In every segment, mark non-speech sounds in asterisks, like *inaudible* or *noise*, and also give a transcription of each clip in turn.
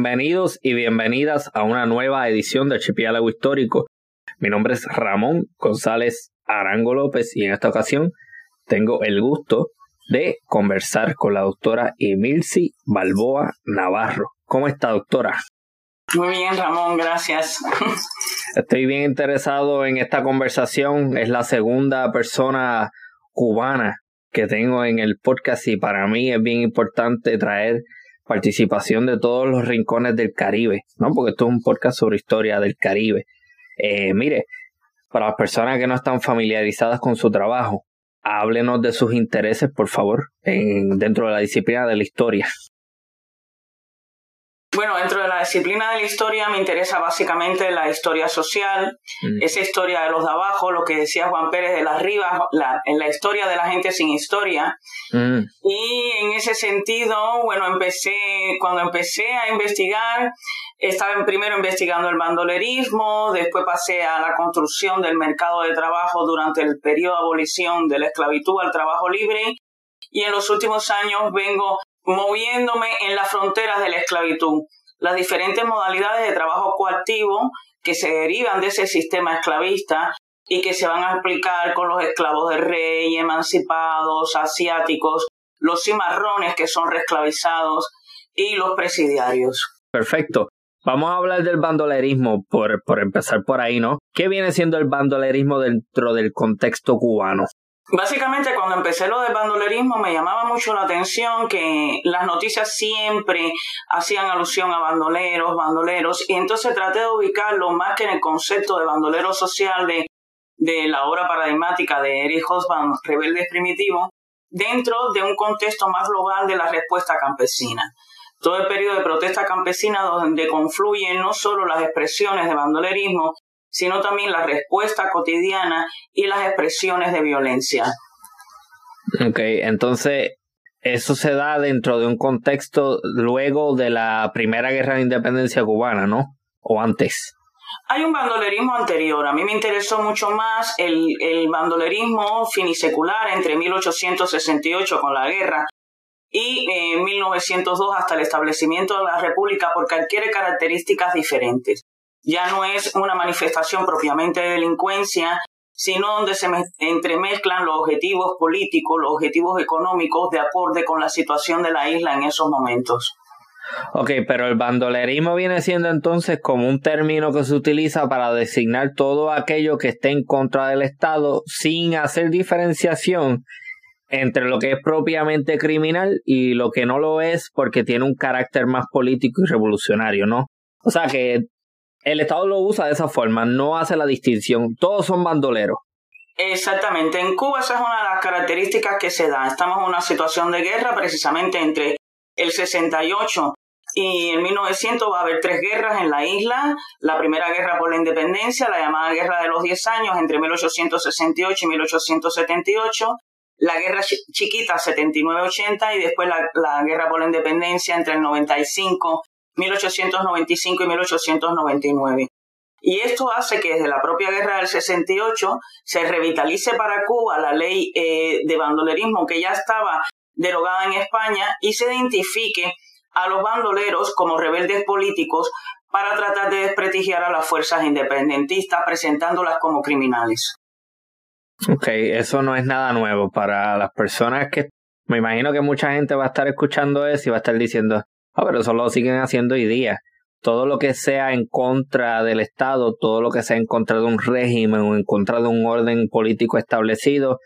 Bienvenidos y bienvenidas a una nueva edición de Archipiélago Histórico. Mi nombre es Ramón González Arango López y en esta ocasión tengo el gusto de conversar con la doctora Emilci Balboa Navarro. ¿Cómo está, doctora? Muy bien, Ramón, gracias. *laughs* Estoy bien interesado en esta conversación. Es la segunda persona cubana que tengo en el podcast y para mí es bien importante traer participación de todos los rincones del Caribe, ¿no? Porque esto es un podcast sobre historia del Caribe. Eh, mire, para las personas que no están familiarizadas con su trabajo, háblenos de sus intereses, por favor, en, dentro de la disciplina de la historia. Bueno, dentro de la disciplina de la historia me interesa básicamente la historia social, mm. esa historia de los de abajo, lo que decía Juan Pérez de las arriba, la, en la historia de la gente sin historia. Mm. Y en ese sentido, bueno, empecé, cuando empecé a investigar, estaba primero investigando el bandolerismo, después pasé a la construcción del mercado de trabajo durante el periodo de abolición de la esclavitud al trabajo libre. Y en los últimos años vengo moviéndome en las fronteras de la esclavitud, las diferentes modalidades de trabajo coactivo que se derivan de ese sistema esclavista y que se van a aplicar con los esclavos de rey, emancipados, asiáticos, los cimarrones que son reesclavizados y los presidiarios. Perfecto. Vamos a hablar del bandolerismo por, por empezar por ahí, ¿no? ¿Qué viene siendo el bandolerismo dentro del contexto cubano? Básicamente cuando empecé lo del bandolerismo me llamaba mucho la atención que las noticias siempre hacían alusión a bandoleros, bandoleros, y entonces traté de ubicarlo más que en el concepto de bandolero social de, de la obra paradigmática de Erich Hobsbawm, Rebeldes Primitivos, dentro de un contexto más global de la respuesta campesina. Todo el periodo de protesta campesina donde confluyen no solo las expresiones de bandolerismo, sino también la respuesta cotidiana y las expresiones de violencia. Ok, entonces eso se da dentro de un contexto luego de la primera guerra de independencia cubana, ¿no? ¿O antes? Hay un bandolerismo anterior. A mí me interesó mucho más el, el bandolerismo finisecular entre 1868 con la guerra y en 1902 hasta el establecimiento de la República porque adquiere características diferentes ya no es una manifestación propiamente de delincuencia, sino donde se entremezclan los objetivos políticos, los objetivos económicos de acuerdo con la situación de la isla en esos momentos. Ok, pero el bandolerismo viene siendo entonces como un término que se utiliza para designar todo aquello que esté en contra del Estado sin hacer diferenciación entre lo que es propiamente criminal y lo que no lo es porque tiene un carácter más político y revolucionario, ¿no? O sea que el Estado lo usa de esa forma, no hace la distinción. Todos son bandoleros. Exactamente. En Cuba esa es una de las características que se da. Estamos en una situación de guerra precisamente entre el 68 y en 1900 va a haber tres guerras en la isla. La primera guerra por la independencia, la llamada Guerra de los 10 años, entre 1868 y 1878. La guerra chiquita, 79-80, y después la, la guerra por la independencia entre el 95 1895 y 1899. Y esto hace que desde la propia guerra del 68 se revitalice para Cuba la ley eh, de bandolerismo que ya estaba derogada en España y se identifique a los bandoleros como rebeldes políticos para tratar de desprestigiar a las fuerzas independentistas presentándolas como criminales. Ok, eso no es nada nuevo para las personas que me imagino que mucha gente va a estar escuchando eso y va a estar diciendo, Ah, pero eso lo siguen haciendo hoy día. Todo lo que sea en contra del Estado, todo lo que sea en contra de un régimen o en contra de un orden político establecido,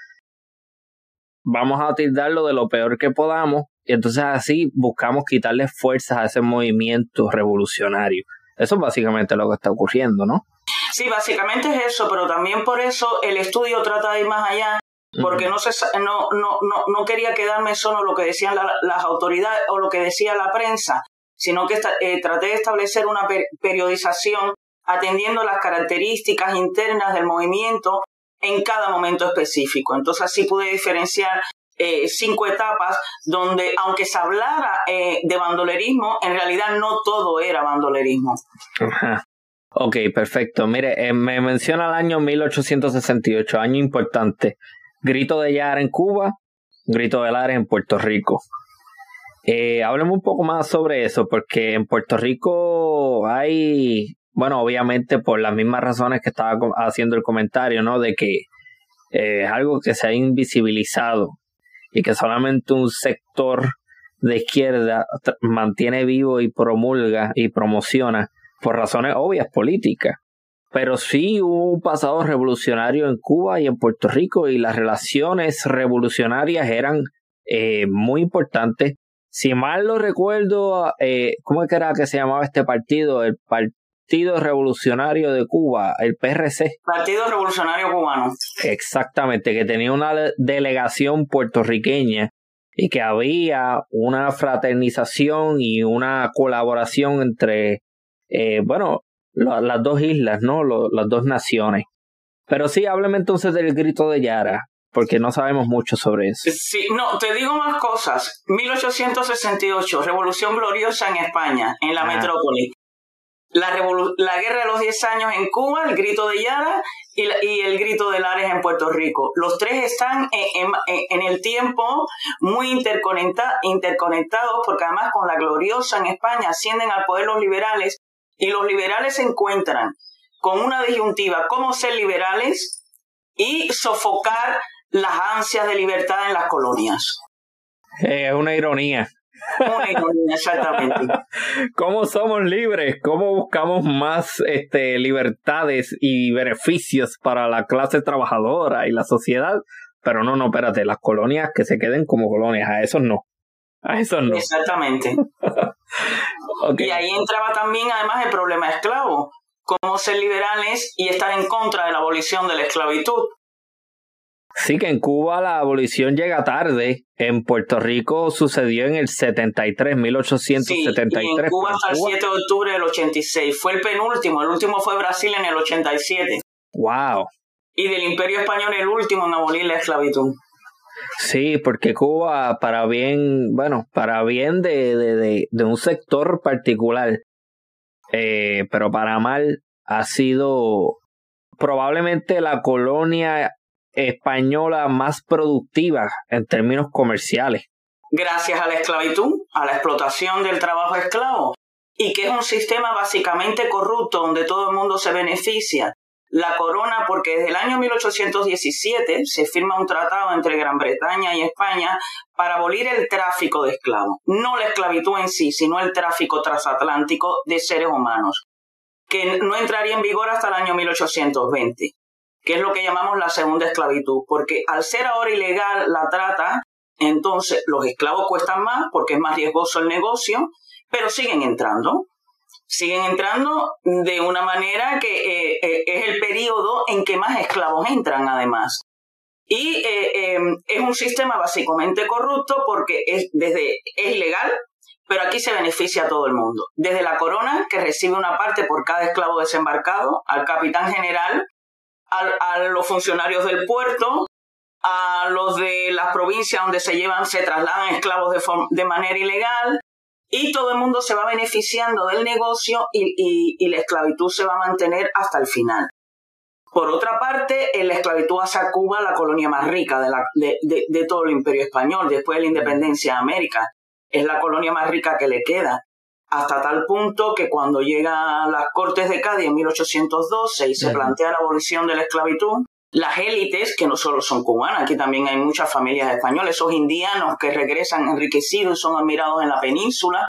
vamos a tildarlo de lo peor que podamos y entonces así buscamos quitarle fuerzas a ese movimiento revolucionario. Eso es básicamente lo que está ocurriendo, ¿no? Sí, básicamente es eso, pero también por eso el estudio trata de ir más allá porque no, se, no, no, no, quería quedarme solo lo que decían las autoridades o lo que decía la prensa, sino que eh, traté de establecer una periodización atendiendo las características internas del movimiento en cada momento específico. Entonces así pude diferenciar eh, cinco etapas donde, aunque se hablara eh, de bandolerismo, en realidad no todo era bandolerismo. Ajá. Ok, perfecto. Mire, me menciona el año 1868, año importante. Grito de Yara en Cuba, Grito de Lares en Puerto Rico. Eh, hablemos un poco más sobre eso, porque en Puerto Rico hay, bueno, obviamente por las mismas razones que estaba haciendo el comentario, ¿no? De que eh, es algo que se ha invisibilizado y que solamente un sector de izquierda mantiene vivo y promulga y promociona por razones obvias políticas. Pero sí hubo un pasado revolucionario en Cuba y en Puerto Rico y las relaciones revolucionarias eran eh, muy importantes. Si mal lo recuerdo, eh, ¿cómo era que se llamaba este partido? El Partido Revolucionario de Cuba, el PRC. Partido Revolucionario Cubano. Exactamente, que tenía una delegación puertorriqueña y que había una fraternización y una colaboración entre, eh, bueno, las dos islas, ¿no? las dos naciones. Pero sí, hábleme entonces del grito de Yara, porque no sabemos mucho sobre eso. Sí, no, te digo más cosas. 1868, Revolución Gloriosa en España, en la metrópoli la, la guerra de los 10 años en Cuba, el grito de Yara y, y el grito de Lares en Puerto Rico. Los tres están en, en, el tiempo muy interconectados porque además con la gloriosa en España ascienden al poder los liberales y los liberales se encuentran con una disyuntiva, cómo ser liberales y sofocar las ansias de libertad en las colonias. Es una ironía. Exactamente. *laughs* ¿Cómo somos libres? ¿Cómo buscamos más este, libertades y beneficios para la clase trabajadora y la sociedad? Pero no, no, espérate, las colonias que se queden como colonias, a esos no. A esos no. Exactamente. *laughs* Y ahí entraba también además el problema esclavo. Cómo ser liberales y estar en contra de la abolición de la esclavitud. Sí, que en Cuba la abolición llega tarde. En Puerto Rico sucedió en el 73, 1873. Sí, y en Cuba hasta el 7 de octubre del 86. Fue el penúltimo. El último fue Brasil en el 87. ¡Wow! Y del Imperio Español el último en abolir la esclavitud. Sí, porque Cuba, para bien, bueno, para bien de, de, de, un sector particular, eh, pero para mal, ha sido probablemente la colonia española más productiva en términos comerciales. Gracias a la esclavitud, a la explotación del trabajo esclavo, y que es un sistema básicamente corrupto donde todo el mundo se beneficia. La corona, porque desde el año 1817 se firma un tratado entre Gran Bretaña y España para abolir el tráfico de esclavos. No la esclavitud en sí, sino el tráfico transatlántico de seres humanos, que no entraría en vigor hasta el año 1820 que es lo que llamamos la segunda esclavitud, porque al ser ahora ilegal la trata, entonces los esclavos cuestan más porque es más riesgoso el negocio, pero siguen entrando. Siguen entrando de una manera que eh, eh, es el periodo en que más esclavos entran además. Y eh, em, es un sistema básicamente corrupto porque es, desde, es ilegal, pero aquí se beneficia a todo el mundo. Desde la corona, que recibe una parte por cada esclavo desembarcado, al capitán general, a, los funcionarios del puerto, a los de las provincias donde se llevan, se trasladan esclavos de, de manera ilegal, y todo el mundo se va beneficiando del negocio y, y, la esclavitud se va a mantener hasta el final. Por otra parte, la esclavitud hace a Cuba la colonia más rica de, la, de, de, de, todo el imperio español, después de la independencia de América. Es la colonia más rica que le queda hasta tal punto que cuando llega a las Cortes de Cádiz en 1812 y se plantea la abolición de la esclavitud, las élites, que no solo son cubanas, aquí también hay muchas familias españolas, esos indianos que regresan enriquecidos y son admirados en la península,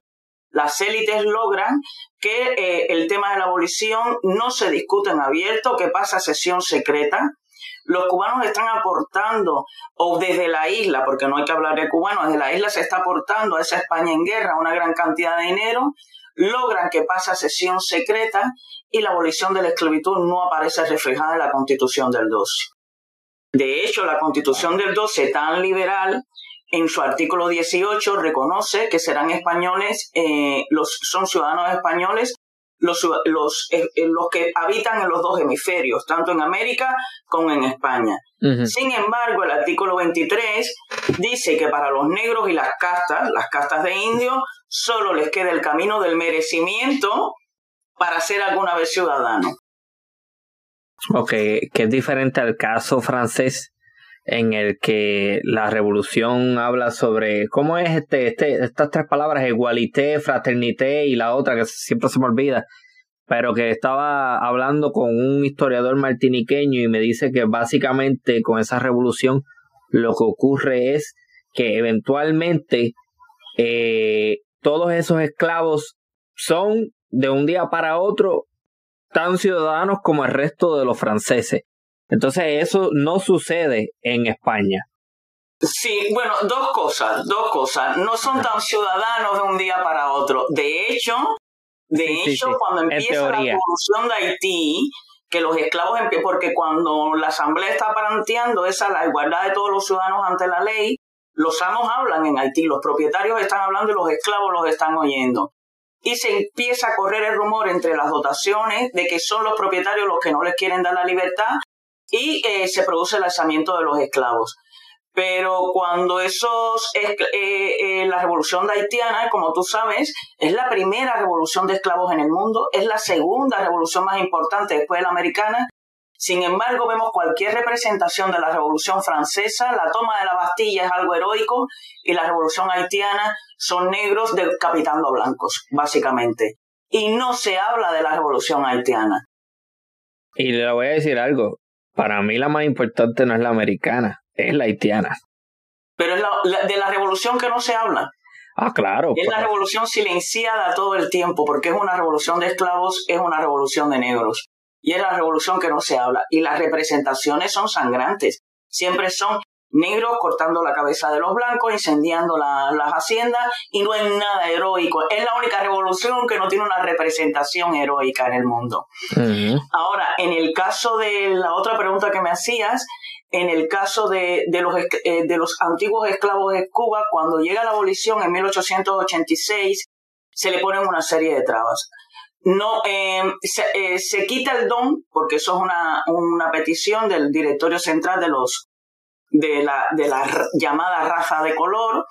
las élites logran que eh, el tema de la abolición no se discute en abierto, que pasa a sesión secreta, los cubanos están aportando, o desde la isla, porque no hay que hablar de cubanos, desde la isla se está aportando a esa España en guerra una gran cantidad de dinero, logran que pase a sesión secreta y la abolición de la esclavitud no aparece reflejada en la constitución del 12. De hecho, la constitución del 12, tan liberal, en su artículo 18 reconoce que serán españoles, eh, los, son ciudadanos españoles los, los, eh, los que habitan en los dos hemisferios, tanto en América como en España. Sin embargo, el artículo 23 dice que para los negros y las castas, las castas de indios, solo les queda el camino del merecimiento para ser alguna vez ciudadano. Ok, que es diferente al caso francés, en el que la revolución habla sobre cómo es este, este estas tres palabras, igualité, fraternité y la otra que siempre se me olvida, pero que estaba hablando con un historiador martiniqueño y me dice que básicamente con esa revolución lo que ocurre es que eventualmente eh, todos esos esclavos son de un día para otro tan ciudadanos como el resto de los franceses. Entonces eso no sucede en España. Sí, bueno, dos cosas, dos cosas. No son tan ciudadanos de un día para otro. De hecho, de hecho, cuando empieza la revolución de Haití, que los esclavos, porque cuando la asamblea está planteando esa la igualdad de todos los ciudadanos ante la ley, los amos hablan en Haití, los propietarios están hablando y los esclavos los están oyendo. Y se empieza a correr el rumor entre las dotaciones de que son los propietarios los que no les quieren dar la libertad y eh, se produce el alzamiento de los esclavos. Pero cuando esos, eh, eh, la revolución haitiana, como tú sabes, es la primera revolución de esclavos en el mundo, es la segunda revolución más importante después de la americana sin embargo, vemos cualquier representación de la Revolución Francesa, la toma de la Bastilla es algo heroico y la Revolución Haitiana son negros decapitando blancos, básicamente. Y no se habla de la Revolución Haitiana. Y le voy a decir algo, para mí la más importante no es la americana, es la haitiana. Pero es de la revolución que no se habla. Ah, claro. Es la revolución silenciada todo el tiempo, porque es una revolución de esclavos, es una revolución de negros y es la revolución que no se habla. Y las representaciones son sangrantes. Siempre son negros cortando la cabeza de los blancos, incendiando las haciendas y no es nada heroico. Es la única revolución que no tiene una representación heroica en el mundo. Ahora, en el caso de la otra pregunta que me hacías, en el caso de, de, los, eh, de los antiguos esclavos de Cuba, cuando llega la abolición en 1886, se le ponen una serie de trabas no em, eh, se, quita el don, porque eso es una, una petición del directorio central de los de la, de la llamada raza de color,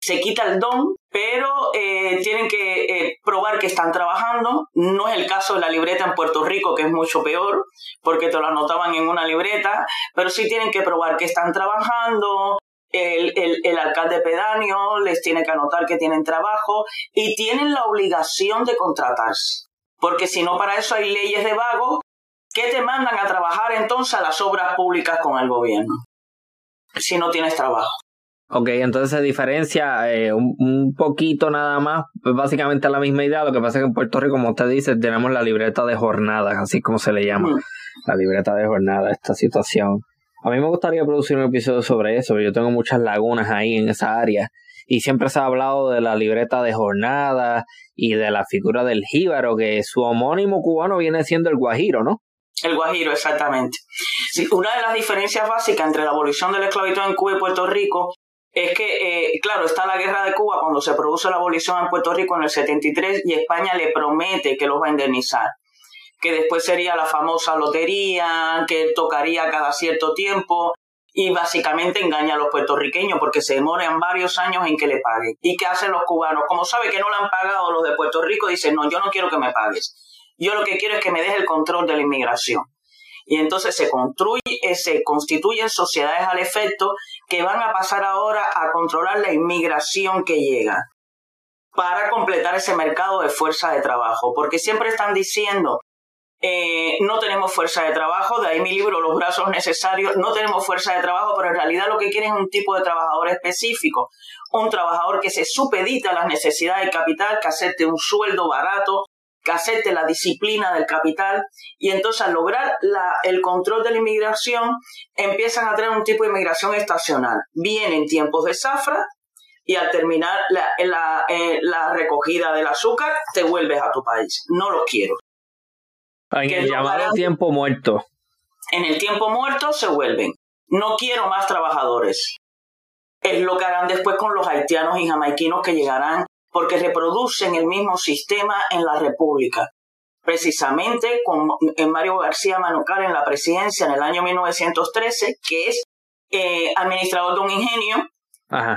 se quita el don, pero eh, tienen que eh, probar que están trabajando. No es el caso de la libreta en Puerto Rico, que es mucho peor, porque te lo anotaban en una libreta, pero sí tienen que probar que están trabajando. El, el, el alcalde pedáneo les tiene que anotar que tienen trabajo y tienen la obligación de contratarse porque si no para eso hay leyes de vago que te mandan a trabajar entonces a las obras públicas con el gobierno, si no tienes trabajo. Ok, entonces se diferencia eh, un, poquito nada más, pues básicamente la misma idea, lo que pasa es que en Puerto Rico, como usted dice, tenemos la libreta de jornadas, así como se le llama, la libreta de jornada, esta situación. A mí me gustaría producir un episodio sobre eso, yo tengo muchas lagunas ahí en esa área y siempre se ha hablado de la libreta de jornada y de la figura del jíbaro, que su homónimo cubano viene siendo el guajiro, ¿no? El guajiro, exactamente. una de las diferencias básicas entre la abolición de la esclavitud en Cuba y Puerto Rico es que, eh, claro, está la guerra de Cuba cuando se produce la abolición en Puerto Rico en el 73 y España le promete que los va a indemnizar que después sería la famosa lotería, que tocaría cada cierto tiempo, y básicamente engaña a los puertorriqueños porque se demoran varios años en que le paguen. ¿Y qué hacen los cubanos? Como sabe que no le han pagado los de Puerto Rico, dicen, no, yo no quiero que me pagues. Yo lo que quiero es que me deje el control de la inmigración. Y entonces se construye, eh, se constituyen sociedades al efecto que van a pasar ahora a controlar la inmigración que llega para completar ese mercado de fuerza de trabajo. Porque siempre están diciendo eh, no tenemos fuerza de trabajo, de ahí mi libro Los brazos necesarios, no tenemos fuerza de trabajo, pero en realidad lo que quieren es un tipo de trabajador específico, un trabajador que se supedita a las necesidades del capital, que acepte un sueldo barato, que acepte la disciplina del capital y entonces al lograr el control de la inmigración empiezan a tener un tipo de inmigración estacional. Vienen tiempos de zafra y al terminar la, la, eh, la recogida del azúcar te vuelves a tu país. No lo quiero. En el llamado tiempo muerto. En el tiempo muerto se vuelven. No quiero más trabajadores. Es lo que harán después con los haitianos y jamaiquinos que llegarán porque reproducen el mismo sistema en la República. Precisamente con Mario García Manucar en la presidencia en el año 1913, que es eh, administrador de un ingenio,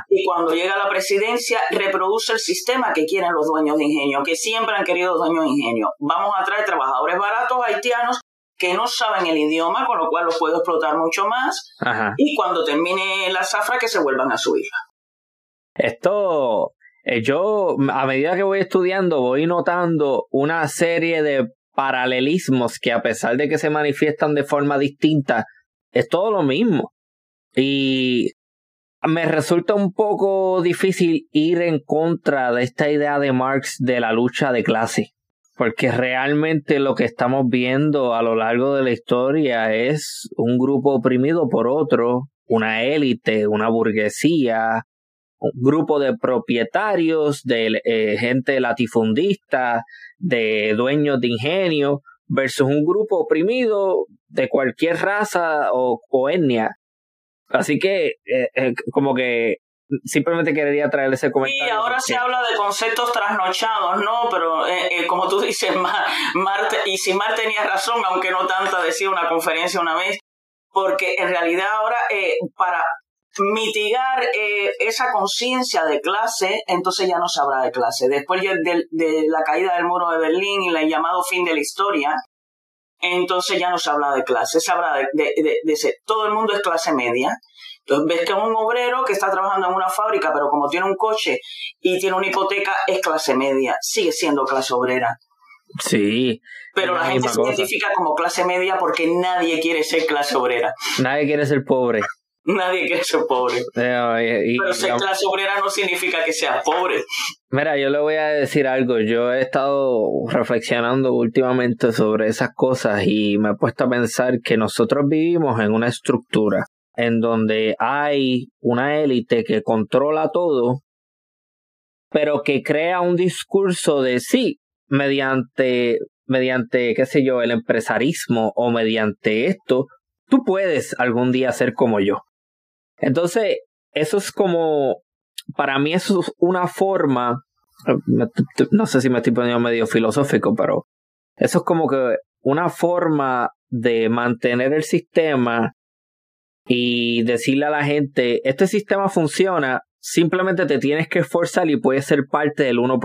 y cuando llega a la presidencia, reproduce el sistema que quieren los dueños de ingenio, que siempre han querido dueños de ingenio. Vamos a traer trabajadores baratos haitianos que no saben el idioma, con lo cual los puedo explotar mucho más. Y cuando termine la zafra, que se vuelvan a su isla. Esto, eh, yo a medida que voy estudiando, voy notando una serie de paralelismos que a pesar de que se manifiestan de forma distinta, es todo lo mismo. Y me resulta un poco difícil ir en contra de esta idea de Marx de la lucha de clase, porque realmente lo que estamos viendo a lo largo de la historia es un grupo oprimido por otro, una élite, una burguesía, un grupo de propietarios, de eh, gente latifundista, de dueños de ingenio, versus un grupo oprimido de cualquier raza o, etnia. Así que, eh, eh, como que simplemente quería traer ese comentario. Y ahora se habla de conceptos trasnochados, ¿no? Pero como tú dices, *laughs* Mar, y si Mar tenía razón, aunque no tanta, decía una conferencia una vez, porque en realidad ahora para mitigar eh, esa conciencia de clase, entonces ya no se habla de clase. Después de, de, la caída del muro de Berlín y el llamado fin de la historia, entonces ya no se habla de clase, se habla de, de, de, ser. Todo el mundo es clase media. Entonces ves que un obrero que está trabajando en una fábrica, pero como tiene un coche y tiene una hipoteca, es clase media, sigue siendo clase obrera. Sí. Pero la, gente se identifica como clase media porque nadie quiere ser clase obrera. Nadie quiere ser pobre. Nadie quiere ser pobre. Pero ser clase obrera no significa que sea pobre. Mira, yo le voy a decir algo. Yo he estado reflexionando últimamente sobre esas cosas y me he puesto a pensar que nosotros vivimos en una estructura en donde hay una élite que controla todo, pero que crea un discurso de sí, mediante, mediante, qué sé yo, el empresarismo o mediante esto, tú puedes algún día ser como yo. Entonces, eso es como, para mí eso es una forma, no sé si me estoy poniendo medio filosófico, pero eso es como que una forma de mantener el sistema y decirle a la gente, este sistema funciona, simplemente te tienes que esforzar y puedes ser parte del 1%.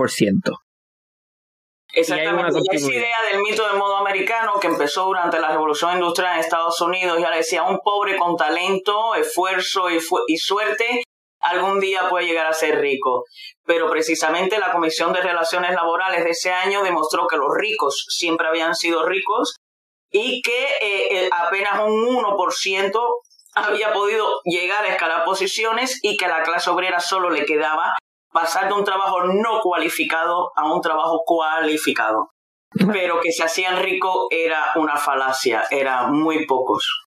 Exactamente, y, esa idea del mito de modo americano que empezó durante la revolución industrial en Estados Unidos, ya le decía, un pobre con talento, esfuerzo y, y suerte, algún día puede llegar a ser rico. Pero precisamente la Comisión de Relaciones Laborales de ese año demostró que los ricos siempre habían sido ricos y que eh, eh, apenas un 1% había podido llegar a escalar posiciones y que a la clase obrera solo le quedaba pasar de un trabajo no cualificado a un trabajo cualificado. Pero que se hacían rico era una falacia, era muy pocos.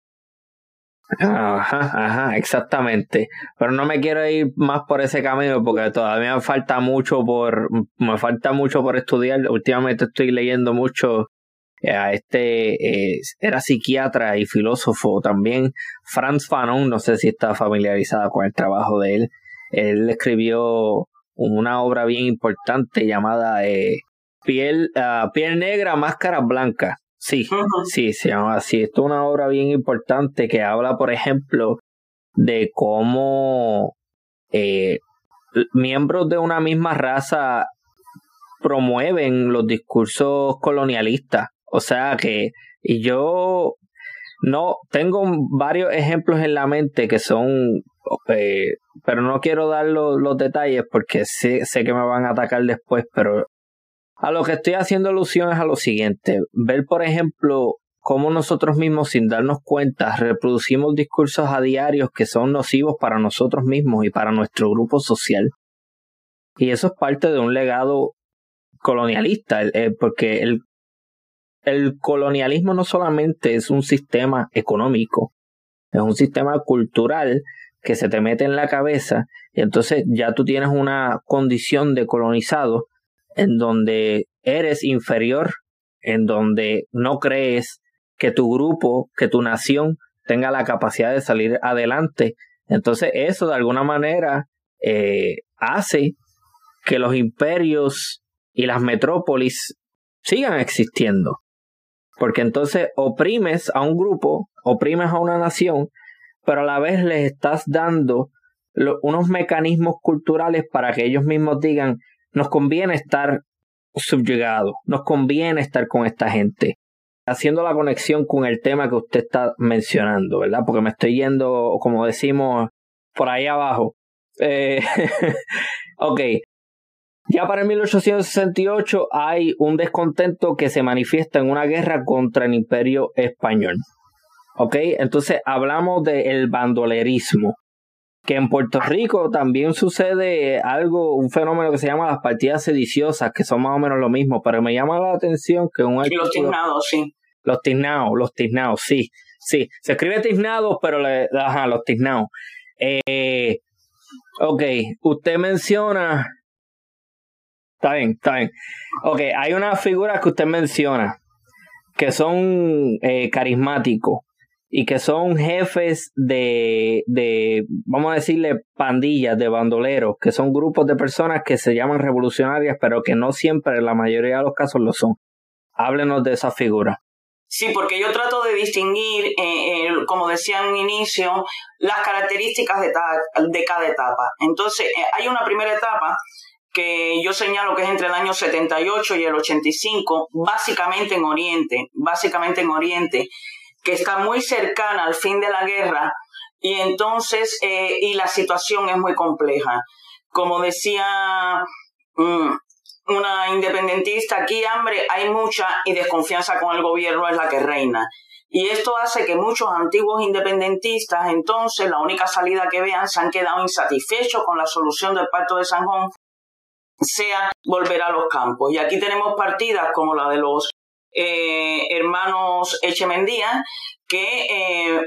Ajá, ajá, exactamente. Pero no me quiero ir más por ese camino porque todavía me falta mucho por, me falta mucho por estudiar. Últimamente estoy leyendo mucho eh, a este, eh, era psiquiatra y filósofo también, Franz Fanon, no sé si está familiarizada con el trabajo de él. Él escribió una obra bien importante llamada eh, Piel, uh, Piel Negra, Máscara Blanca. Sí, sí, se llama así. Esto es una obra bien importante que habla, por ejemplo, de cómo eh, miembros de una misma raza promueven los discursos colonialistas. O sea que, y yo no tengo varios ejemplos en la mente que son eh, pero no quiero dar los detalles porque sé, sé, que me van a atacar después, pero a lo que estoy haciendo alusión es a lo siguiente, ver por ejemplo cómo nosotros mismos sin darnos cuenta reproducimos discursos a diarios que son nocivos para nosotros mismos y para nuestro grupo social. Y eso es parte de un legado colonialista, porque el, el colonialismo no solamente es un sistema económico, es un sistema cultural que se te mete en la cabeza y entonces ya tú tienes una condición de colonizado en donde eres inferior, en donde no crees que tu grupo, que tu nación tenga la capacidad de salir adelante. Entonces eso de alguna manera eh, hace que los imperios y las metrópolis sigan existiendo. Porque entonces oprimes a un grupo, oprimes a una nación pero a la vez les estás dando unos mecanismos culturales para que ellos mismos digan, nos conviene estar subyugados, nos conviene estar con esta gente. haciendo la conexión con el tema que usted está mencionando, ¿verdad? Porque me estoy yendo, como decimos, por ahí abajo. Eh, *laughs* ok. Ya para el 1868 hay un descontento que se manifiesta en una guerra contra el imperio español. Ok, entonces hablamos del bandolerismo que en Puerto Rico también sucede algo, un fenómeno que se llama las partidas sediciosas, que son más o menos lo mismo, pero me llama la atención que un... los tiznados, sí. Los tiznados, los tiznados, sí, sí. Se escribe tiznados, pero le, ajá, los tiznados. Eh, ok, usted menciona... Está bien, está bien. Ok, hay unas figuras que usted menciona que son eh, carismáticos y que son jefes de, de, vamos a decirle, pandillas de bandoleros, que son grupos de personas que se llaman revolucionarias, pero que no siempre, en la mayoría de los casos, lo son. Háblenos de esa figura. Sí, porque yo trato de distinguir, eh, como decía en un inicio, las características de, de cada etapa. Entonces, eh, hay una primera etapa que yo señalo que es entre el año 78 y el 85, básicamente en Oriente, básicamente en Oriente, que está muy cercana al fin de la guerra y entonces, eh, y la situación es muy compleja. Como decía mm, una independentista, aquí hambre hay mucha y desconfianza con el gobierno es la que reina. Y esto hace que muchos antiguos independentistas, entonces, la única salida que vean, se han quedado insatisfechos con la solución del Pacto de San sea volver a los campos. Y aquí tenemos partidas como la de los eh, hermanos Echemendía, que eh,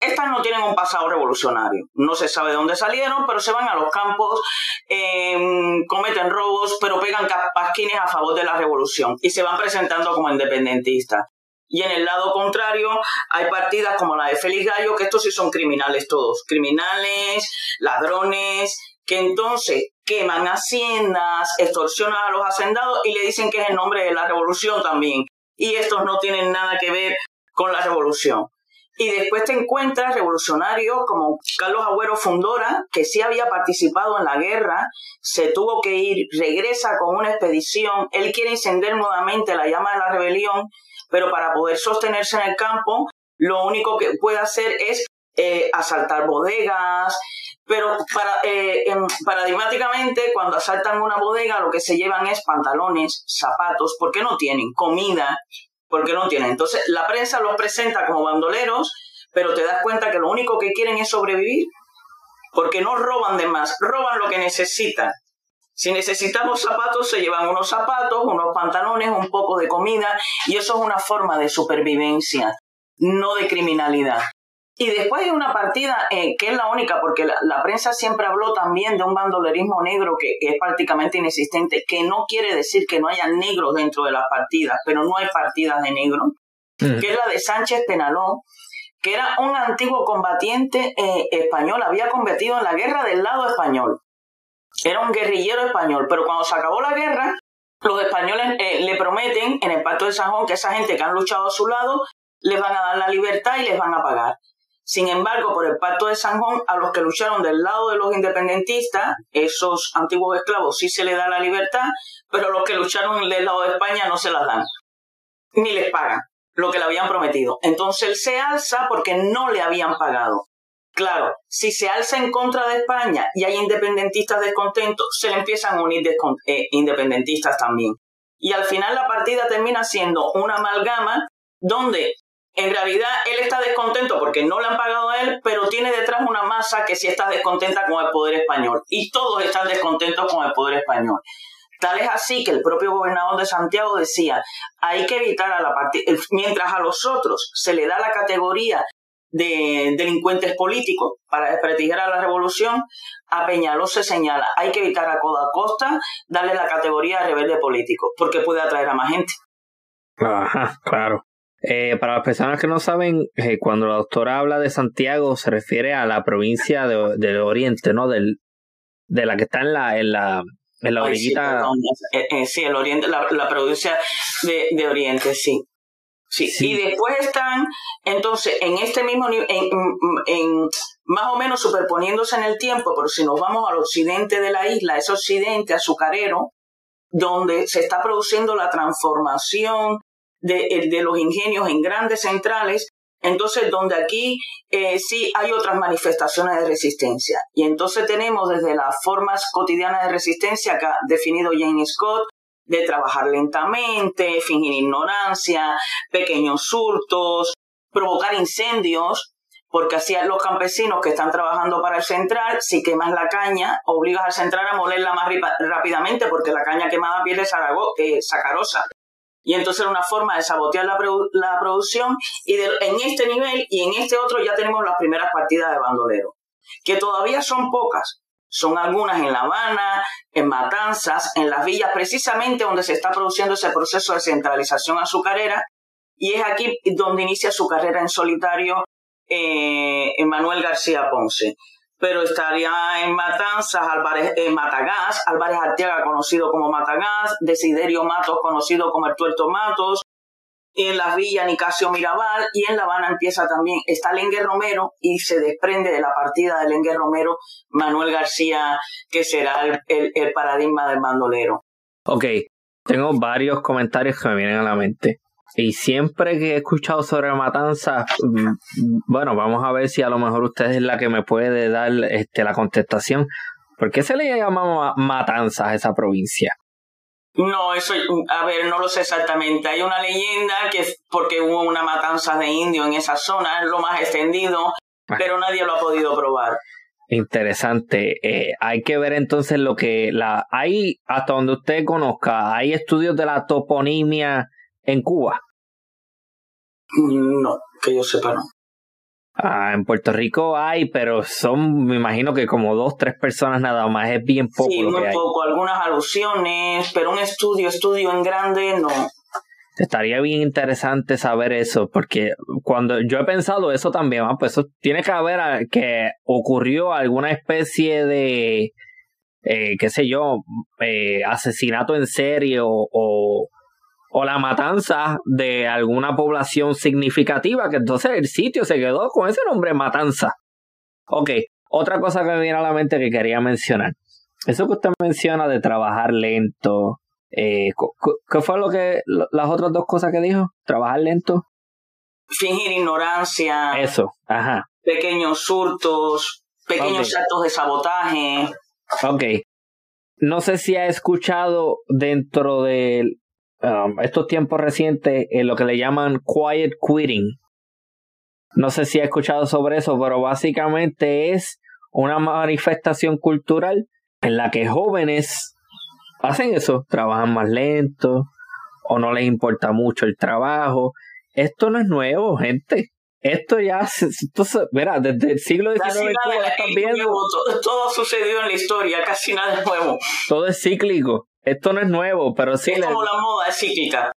estas no tienen un pasado revolucionario. No se sabe de dónde salieron, pero se van a los campos, em, cometen robos, pero pegan pasquines a favor de la revolución y se van presentando como independentistas. Y en el lado contrario hay partidas como la de Félix Gallo, que estos sí son criminales todos, criminales, ladrones, que entonces queman haciendas, extorsionan a los hacendados y le dicen que es el nombre de la revolución también y estos no tienen nada que ver con la revolución. Y después te encuentras revolucionarios como Carlos Agüero Fundora, que sí había participado en la guerra, se tuvo que ir, regresa con una expedición, él quiere encender nuevamente la llama de la rebelión, pero para poder sostenerse en el campo, lo único que puede hacer es eh, asaltar bodegas, pero para, eh, paradigmáticamente, cuando asaltan una bodega, lo que se llevan es pantalones, zapatos, porque no tienen comida, porque no tienen. Entonces, la prensa los presenta como bandoleros, pero te das cuenta que lo único que quieren es sobrevivir, porque no roban de más, roban lo que necesitan. Si necesitamos zapatos, se llevan unos zapatos, unos pantalones, un poco de comida, y eso es una forma de supervivencia, no de criminalidad. Y después hay una partida eh, que es la única, porque la, prensa siempre habló también de un bandolerismo negro que, es prácticamente inexistente, que no quiere decir que no haya negros dentro de las partidas, pero no hay partidas de negro, mm. que es la de Sánchez Penaló, que era un antiguo combatiente eh, español, había combatido en la guerra del lado español. Era un guerrillero español, pero cuando se acabó la guerra, los españoles eh, le prometen en el Pacto de San Juan que esa gente que han luchado a su lado les van a dar la libertad y les van a pagar. Sin embargo, por el pacto de San Juan, a los que lucharon del lado de los independentistas, esos antiguos esclavos sí se les da la libertad, pero a los que lucharon del lado de España no se las dan, ni les pagan lo que le habían prometido. Entonces él se alza porque no le habían pagado. Claro, si se alza en contra de España y hay independentistas descontentos, se le empiezan a unir eh, independentistas también. Y al final la partida termina siendo una amalgama donde en realidad él está descontento porque no le han pagado a él, pero tiene detrás una masa que sí está descontenta con el poder español. Y todos están descontentos con el poder español. Tal es así que el propio gobernador de Santiago decía, hay que evitar a la parte, mientras a los otros se le da la categoría de delincuentes políticos para desprestigiar a la revolución, a Peñaló se señala, hay que evitar a Coda Costa darle la categoría de rebelde político, porque puede atraer a más gente. Ajá, claro. Eh, para las personas que no saben, eh, cuando la doctora habla de Santiago se refiere a la provincia de, del Oriente, ¿no? Del, de la que está en la, en la, en la orillita. Eh, sí, el Oriente, la, la provincia de, de, Oriente, sí. sí. Y después están, entonces, en este mismo en, en, más o menos superponiéndose en el tiempo, pero si nos vamos al occidente de la isla, ese occidente azucarero, donde se está produciendo la transformación de, los ingenios en grandes centrales entonces, donde aquí eh, sí hay otras manifestaciones de resistencia. Y entonces tenemos desde las formas cotidianas de resistencia que ha definido Jane Scott, de trabajar lentamente, fingir ignorancia, pequeños hurtos, provocar incendios, porque así los campesinos que están trabajando para el central, si quemas la caña, obligas al central a molerla más rápidamente, porque la caña quemada pierde sacarosa y entonces era una forma de sabotear la, la producción y en este nivel y en este otro ya tenemos las primeras partidas de bandolero, que todavía son pocas, son algunas en La Habana, en Matanzas, en las villas, precisamente donde se está produciendo ese proceso de centralización azucarera, y es aquí donde inicia su carrera en solitario eh, Manuel García Ponce pero estaría en Matanzas, Álvarez, en Matagás, Álvarez Arteaga conocido como Matagás, Desiderio Matos conocido como el Tuerto Matos, en las villas Nicasio Mirabal y en La Habana empieza también, está Lengue Romero y se desprende de la partida de Lengue Romero Manuel García, que será el, el paradigma del bandolero. Ok, tengo varios comentarios que me vienen a la mente. Y siempre que he escuchado sobre matanza, mm, bueno, vamos a ver si a lo mejor usted es la que me puede dar este, la contestación. ¿Por qué se le llama matanza a esa provincia? No, eso, a ver, no lo sé exactamente. Hay una leyenda que es porque hubo una matanza de indios en esa zona, es lo más extendido, ah. pero nadie lo ha podido probar. Interesante. Eh, hay que ver entonces lo que la hay hasta donde usted conozca. Hay estudios de la toponimia en Cuba. No, que yo sepa no. Ah, en Puerto Rico hay, pero son, me imagino que como dos, tres personas nada más, es bien poco. Sí, muy poco, algunas alusiones, pero un estudio, estudio en grande, no. Estaría bien interesante saber eso, porque cuando yo he pensado eso también, ah, pues eso tiene que haber que ocurrió alguna especie de, eh, qué sé yo, eh, asesinato en serie o o la matanza de alguna población significativa, que entonces el sitio se quedó con ese nombre Matanza. Ok, otra cosa que me viene a la mente que quería mencionar. Eso que usted menciona de trabajar lento, eh, ¿qué fue lo que las otras dos cosas que dijo? Trabajar lento. Fingir ignorancia. Eso, ajá. Pequeños hurtos, pequeños actos de sabotaje. Ok. No sé si ha escuchado dentro del Um, estos tiempos recientes en lo que le llaman quiet quitting. No sé si ha escuchado sobre eso, pero básicamente es una manifestación cultural en la que jóvenes hacen eso, trabajan más lento o no les importa mucho el trabajo. Esto no es nuevo, gente. Esto ya, esto, mira, desde el siglo XIX todo, todo sucedió en la historia, casi nada es nuevo. Todo es cíclico. Esto no es nuevo, pero sí. Es como la moda, es cíclica.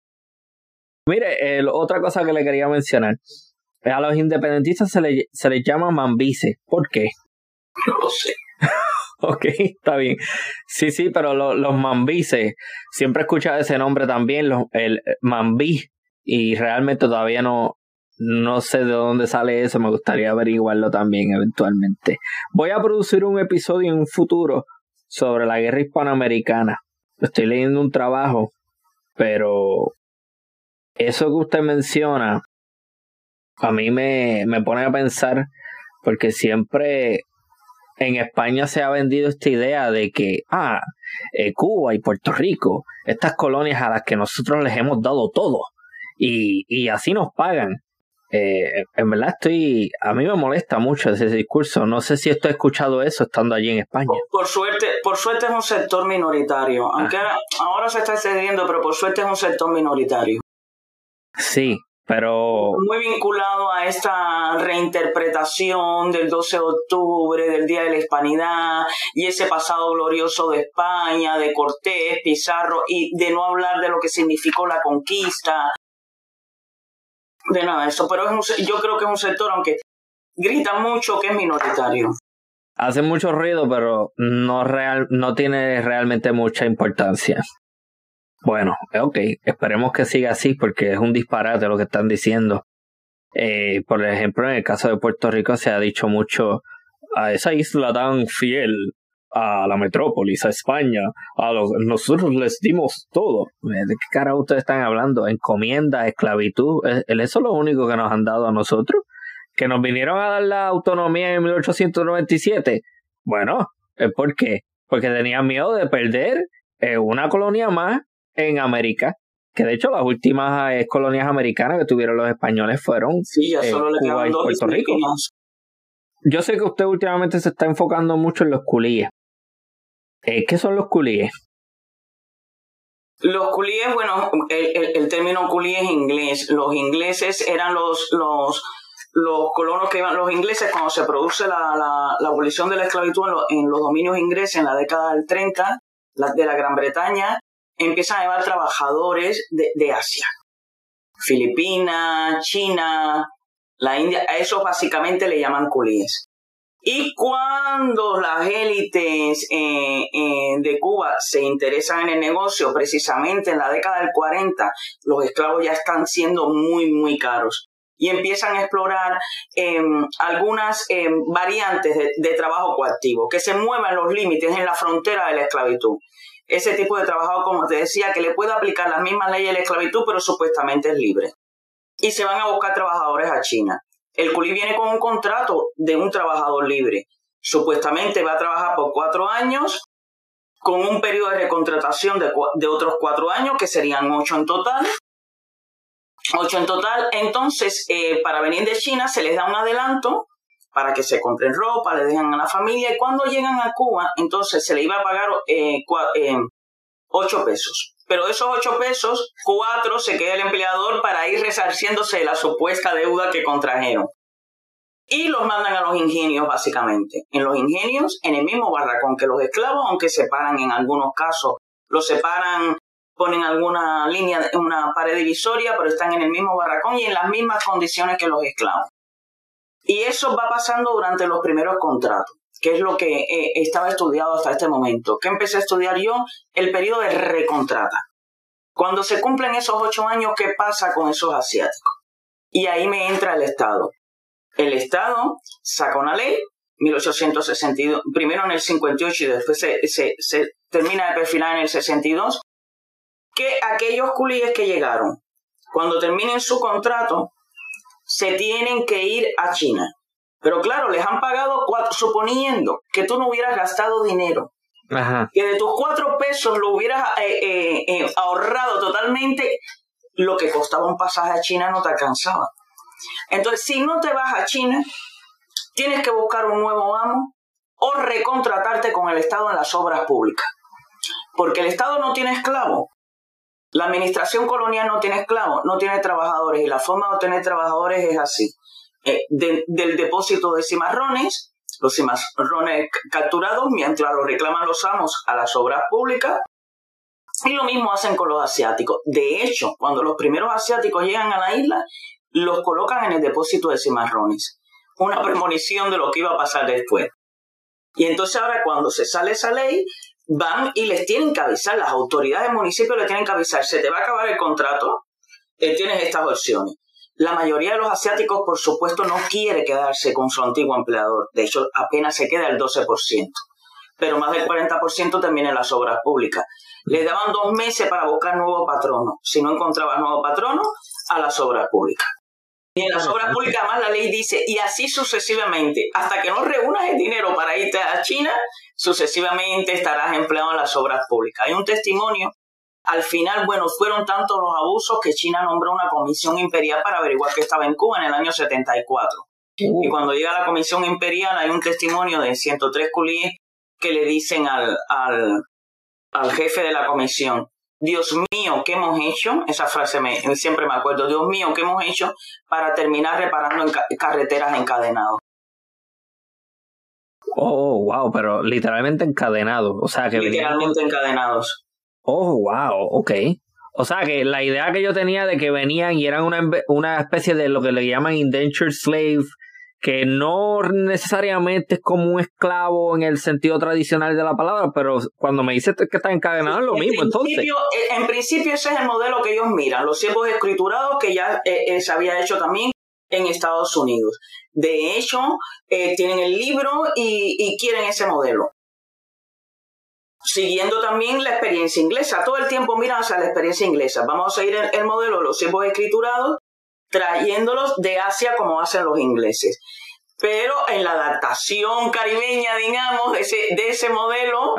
Mire, otra cosa que le quería mencionar. A los independentistas se, le, se les llama mambice. ¿Por qué? No lo sé. *laughs* ok, está bien. Sí, sí, pero los mambices, siempre he escuchado ese nombre también, los, el mambí, y realmente todavía no, no sé de dónde sale eso, me gustaría averiguarlo también eventualmente. Voy a producir un episodio en un futuro sobre la guerra hispanoamericana estoy leyendo un trabajo, pero eso que usted menciona a mí me, me pone a pensar porque siempre en España se ha vendido esta idea de que, ah, eh, Cuba y Puerto Rico, estas colonias a las que nosotros les hemos dado todo y, y así nos pagan. Eh, en verdad estoy, a mí me molesta mucho ese discurso. No sé si esto he escuchado eso estando allí en España. Por, suerte, por suerte es un sector minoritario, aunque ahora se está excediendo, pero por suerte es un sector minoritario. Sí, pero... Muy vinculado a esta reinterpretación del 12 de octubre, del Día de la Hispanidad, y ese pasado glorioso de España, de Cortés, Pizarro, y de no hablar de lo que significó la conquista, de nada eso, pero es yo creo que es un sector, aunque grita mucho, que es minoritario. Hace mucho ruido, pero no, real, no tiene realmente mucha importancia. Bueno, ok, esperemos que siga así porque es un disparate lo que están diciendo. Eh, por ejemplo, en el caso de Puerto Rico se ha dicho mucho a esa isla tan fiel a la metrópolis, a España, a los, nosotros les dimos todo. ¿De qué cara ustedes están hablando? Encomienda, esclavitud, ¿eso es lo único que nos han dado a nosotros? ¿Que nos vinieron a dar la autonomía en 1897? Bueno, ¿por qué? Porque tenían miedo de perder eh, una colonia más en América que de hecho las últimas eh, colonias americanas que tuvieron los españoles fueron sí, ya solo le Cuba y Puerto Rico. Yo sé que usted últimamente se está enfocando mucho en los culíes. Eh, ¿Qué son los culíes? Los culíes, bueno, el, el, término culí es inglés. Los ingleses eran los, los, los colonos que iban, los ingleses cuando se produce la, la, abolición de la esclavitud en, los dominios ingleses en la década del 30 de la Gran Bretaña, empiezan a llevar trabajadores de, de Asia. Filipinas, China, la India, a eso básicamente le llaman culíes. Y cuando las élites eh, eh, de Cuba se interesan en el negocio, precisamente en la década del 40, los esclavos ya están siendo muy, muy caros. Y empiezan a explorar em, algunas em, variantes de, de, trabajo coactivo, que se muevan los límites en la frontera de la esclavitud ese tipo de trabajador, como te decía, que le puede aplicar las mismas leyes de la esclavitud, pero supuestamente es libre. Y se van a buscar trabajadores a China. El culí viene con un contrato de un trabajador libre. Supuestamente va a trabajar por cuatro años, con un periodo de recontratación de, otros cuatro años, que serían ocho en total. Ocho en total. Entonces, eh, para venir de China se les da un adelanto para que se compren ropa, le dejan a la familia y cuando llegan a Cuba, entonces se le iba a pagar eh, eh, 8 pesos. Pero esos 8 pesos, 4 se queda el empleador para ir resarciéndose de la supuesta deuda que contrajeron. Y los mandan a los ingenios, básicamente. En los ingenios, en el mismo barracón que los esclavos, aunque separan en algunos casos, los separan, ponen alguna línea, una pared divisoria, pero están en el mismo barracón y en las mismas condiciones que los esclavos. Y eso va pasando durante los primeros contratos, que es lo que eh, estaba estudiado hasta este momento. ¿Qué empecé a estudiar yo? El periodo de recontrata. Cuando se cumplen esos ocho años, ¿qué pasa con esos asiáticos? Y ahí me entra el Estado. El Estado saca una ley, 1862, primero en el 58 y después se, se, se termina de perfilar en el 62, que aquellos culíes que llegaron, cuando terminen su contrato, se tienen que ir a China. Pero claro, les han pagado cuatro, suponiendo que tú no hubieras gastado dinero, que de tus cuatro pesos lo hubieras eh, eh, eh, ahorrado totalmente, lo que costaba un pasaje a China no te alcanzaba. Entonces, si no te vas a China, tienes que buscar un nuevo amo o recontratarte con el Estado en las obras públicas. Porque el Estado no tiene esclavo. La administración colonial no tiene esclavos, no tiene trabajadores y la forma de obtener trabajadores es así. Eh, del depósito de cimarrones, los cimarrones capturados mientras los reclaman los amos a las obras públicas y lo mismo hacen con los asiáticos. De hecho, cuando los primeros asiáticos llegan a la isla, los colocan en el depósito de cimarrones. Una premonición de lo que iba a pasar después. Y entonces ahora cuando se sale esa ley, van y les tienen que avisar, las autoridades del municipio le tienen que avisar, se te va a acabar el contrato, eh, tienes estas opciones. La mayoría de los asiáticos, por supuesto, no quiere quedarse con su antiguo empleador. De hecho, apenas se queda el 12%. Pero más del 40% también en las obras públicas. Le daban dos meses para buscar nuevo patrono. Si no encontraba nuevo patrono, a las obras públicas. Y en las obras públicas, además, la ley dice, y así sucesivamente, hasta que no reúnas el dinero para irte a China, sucesivamente estarás empleado en las obras públicas. Hay un testimonio. Al final, bueno, fueron tantos los abusos que China nombró una comisión imperial para averiguar qué estaba en Cuba en el año 74. Uh. Y cuando llega la comisión imperial, hay un testimonio de 103 culíes que le dicen al, al, al jefe de la comisión, Dios mío, ¿qué hemos hecho? Esa frase me, siempre me acuerdo. Dios mío, ¿qué hemos hecho para terminar reparando en carreteras encadenadas? Oh, wow, pero literalmente encadenados. O sea que literalmente encadenados. Oh, wow, ok. O sea que la idea que yo tenía de que venían y eran una, una especie de lo que le llaman indentured slave que no necesariamente es como un esclavo en el sentido tradicional de la palabra, pero cuando me dices que está encadenado es lo mismo, entonces. Eh, en principio ese es el modelo que ellos miran, los siervos escriturados que ya eh, eh, se había hecho también en Estados Unidos. De hecho, tienen el libro y, quieren ese modelo. Siguiendo también la experiencia inglesa. Todo el tiempo miran hacia la experiencia inglesa. Vamos a seguir el, modelo de los siervos escriturados, trayéndolos de Asia como hacen los ingleses. Pero en la adaptación caribeña, digamos, de ese, de ese modelo,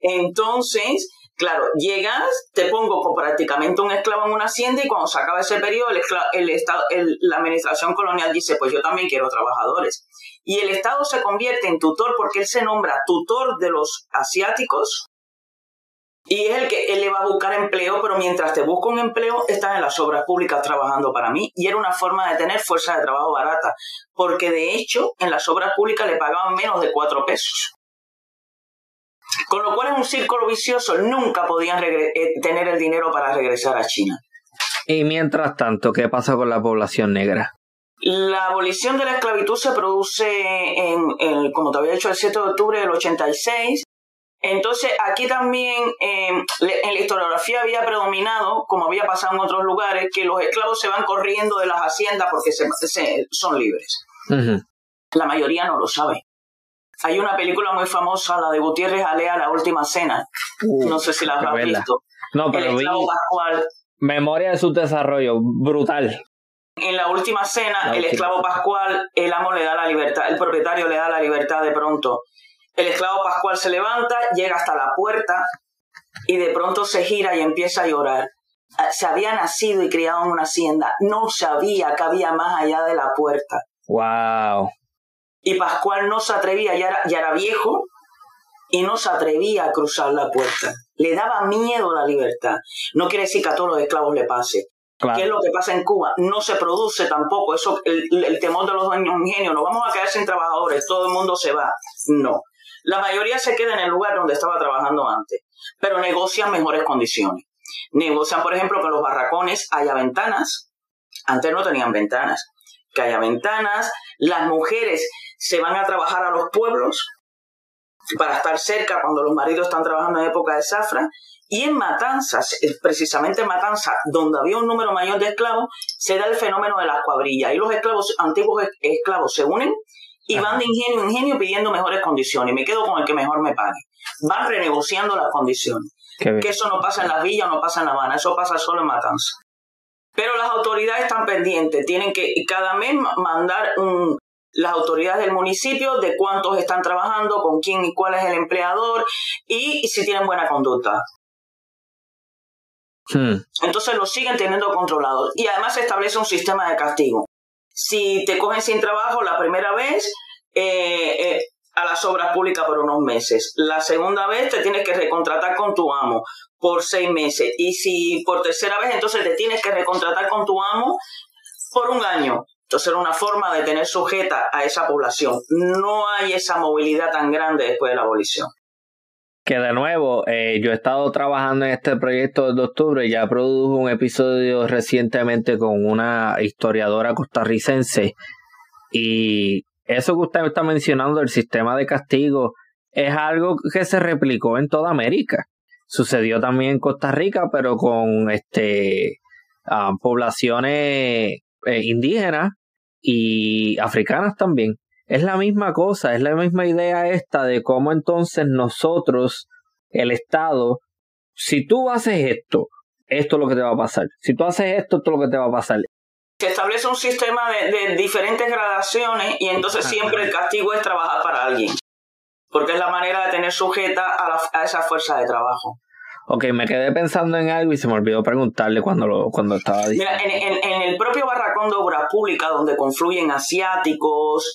entonces Claro, llegas, te pongo prácticamente un esclavo en una hacienda y cuando se acaba ese periodo, el, estado, la administración colonial dice, pues yo también quiero trabajadores. Y el Estado se convierte en tutor porque él se nombra tutor de los asiáticos y es el que él le va a buscar empleo, pero mientras te busca un empleo, estás en las obras públicas trabajando para mí. Y era una forma de tener fuerza de trabajo barata, porque de hecho en las obras públicas le pagaban menos de cuatro pesos. Con lo cual es un círculo vicioso, nunca podían eh, tener el dinero para regresar a China. Y mientras tanto, ¿qué pasa con la población negra? La abolición de la esclavitud se produce en, como te había dicho, el 7 de octubre del 86. Entonces, aquí también em, en la historiografía había predominado, como había pasado en otros lugares, que los esclavos se van corriendo de las haciendas porque son libres. La mayoría no lo sabe. Hay una película muy famosa, la de Gutiérrez Alea, La Última Cena. Uh, no sé si la has visto. No, pero el esclavo Pascual. Memoria de su desarrollo, brutal. En la última cena, el esclavo Pascual, el amo le da la libertad, el propietario le da la libertad de pronto. El esclavo Pascual se levanta, llega hasta la puerta y de pronto se gira y empieza a llorar. Ah, se había nacido y criado en una hacienda, no sabía que había más allá de la puerta. Wow. Y Pascual no se atrevía, ya era, viejo, y no se atrevía a cruzar la puerta. Le daba miedo la libertad. No quiere decir que a todos los esclavos le pase. ¿Qué es lo que pasa en Cuba? No se produce tampoco eso, el, temor de los dueños ingenios. No vamos a quedar sin trabajadores, todo el mundo se va. No. La mayoría se queda en el lugar donde estaba trabajando antes, pero negocian mejores condiciones. Negocian, por ejemplo, que los barracones haya ventanas. Antes no tenían ventanas. Que haya ventanas. Las mujeres se van a trabajar a los pueblos para estar cerca cuando los maridos están trabajando en época de zafra. Y en Matanzas, precisamente en Matanzas, donde había un número mayor de esclavos, se da el fenómeno de las cuadrillas. Y los esclavos, antiguos esclavos se unen y van de ingenio en ingenio pidiendo mejores condiciones. Y me quedo con el que mejor me pague. Van renegociando las condiciones. Que eso no pasa en las villas, no pasa en La Habana, eso pasa solo en Matanzas. Pero las autoridades están pendientes, tienen que cada mes mandar un, las autoridades del municipio de cuántos están trabajando, con quién y cuál es el empleador y si tienen buena conducta. Hmm. Entonces lo siguen teniendo controlado y además se establece un sistema de castigo. Si te cogen sin trabajo la primera vez, eh, eh, a las obras públicas por unos meses. La segunda vez te tienes que recontratar con tu amo por seis meses. Y si por tercera vez, entonces te tienes que recontratar con tu amo por un año. Entonces era una forma de tener sujeta a esa población. No hay esa movilidad tan grande después de la abolición. Que de nuevo, eh, yo he estado trabajando en este proyecto de octubre, ya produjo un episodio recientemente con una historiadora costarricense y eso que usted está mencionando, el sistema de castigo, es algo que se replicó en toda América. Sucedió también en Costa Rica, pero con este ah, poblaciones eh, indígenas y africanas también. Es la misma cosa, es la misma idea esta de cómo entonces nosotros, el Estado, si tú haces esto, esto es lo que te va a pasar. Si tú haces esto, esto es lo que te va a pasar. Se establece un sistema de, diferentes gradaciones y entonces siempre el castigo es trabajar para alguien. Porque es la manera de tener sujeta a esa fuerza de trabajo. Ok, me quedé pensando en algo y se me olvidó preguntarle cuando, lo, cuando estaba diciendo. Mira, en, el propio barracón de obra pública, donde confluyen asiáticos,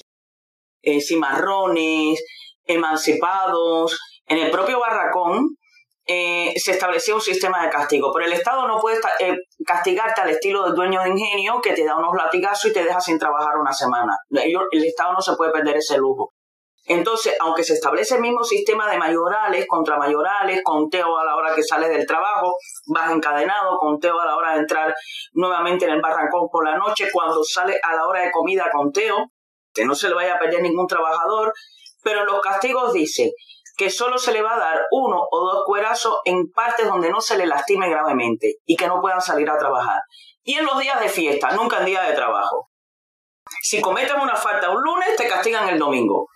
eh, cimarrones, emancipados, en el propio barracón eh, se estableció un sistema de castigo. Pero el Estado no puede eh, castigarte al estilo del dueño de ingenio que te da unos latigazos y te deja sin trabajar una semana. el Estado no se puede perder ese lujo. Entonces, aunque se establece el mismo sistema de mayorales contra mayorales, conteo a la hora que sales del trabajo, vas encadenado, conteo a la hora de entrar nuevamente en el barrancón por la noche, cuando sale a la hora de comida, conteo, no se le vaya a perder ningún trabajador, pero los castigos dice que solo se le va a dar uno o dos cuerazos en partes donde no se le lastime gravemente y que no puedan salir a trabajar. Y en los días de fiesta, nunca en días de trabajo. Si cometen una falta un lunes, te castigan el domingo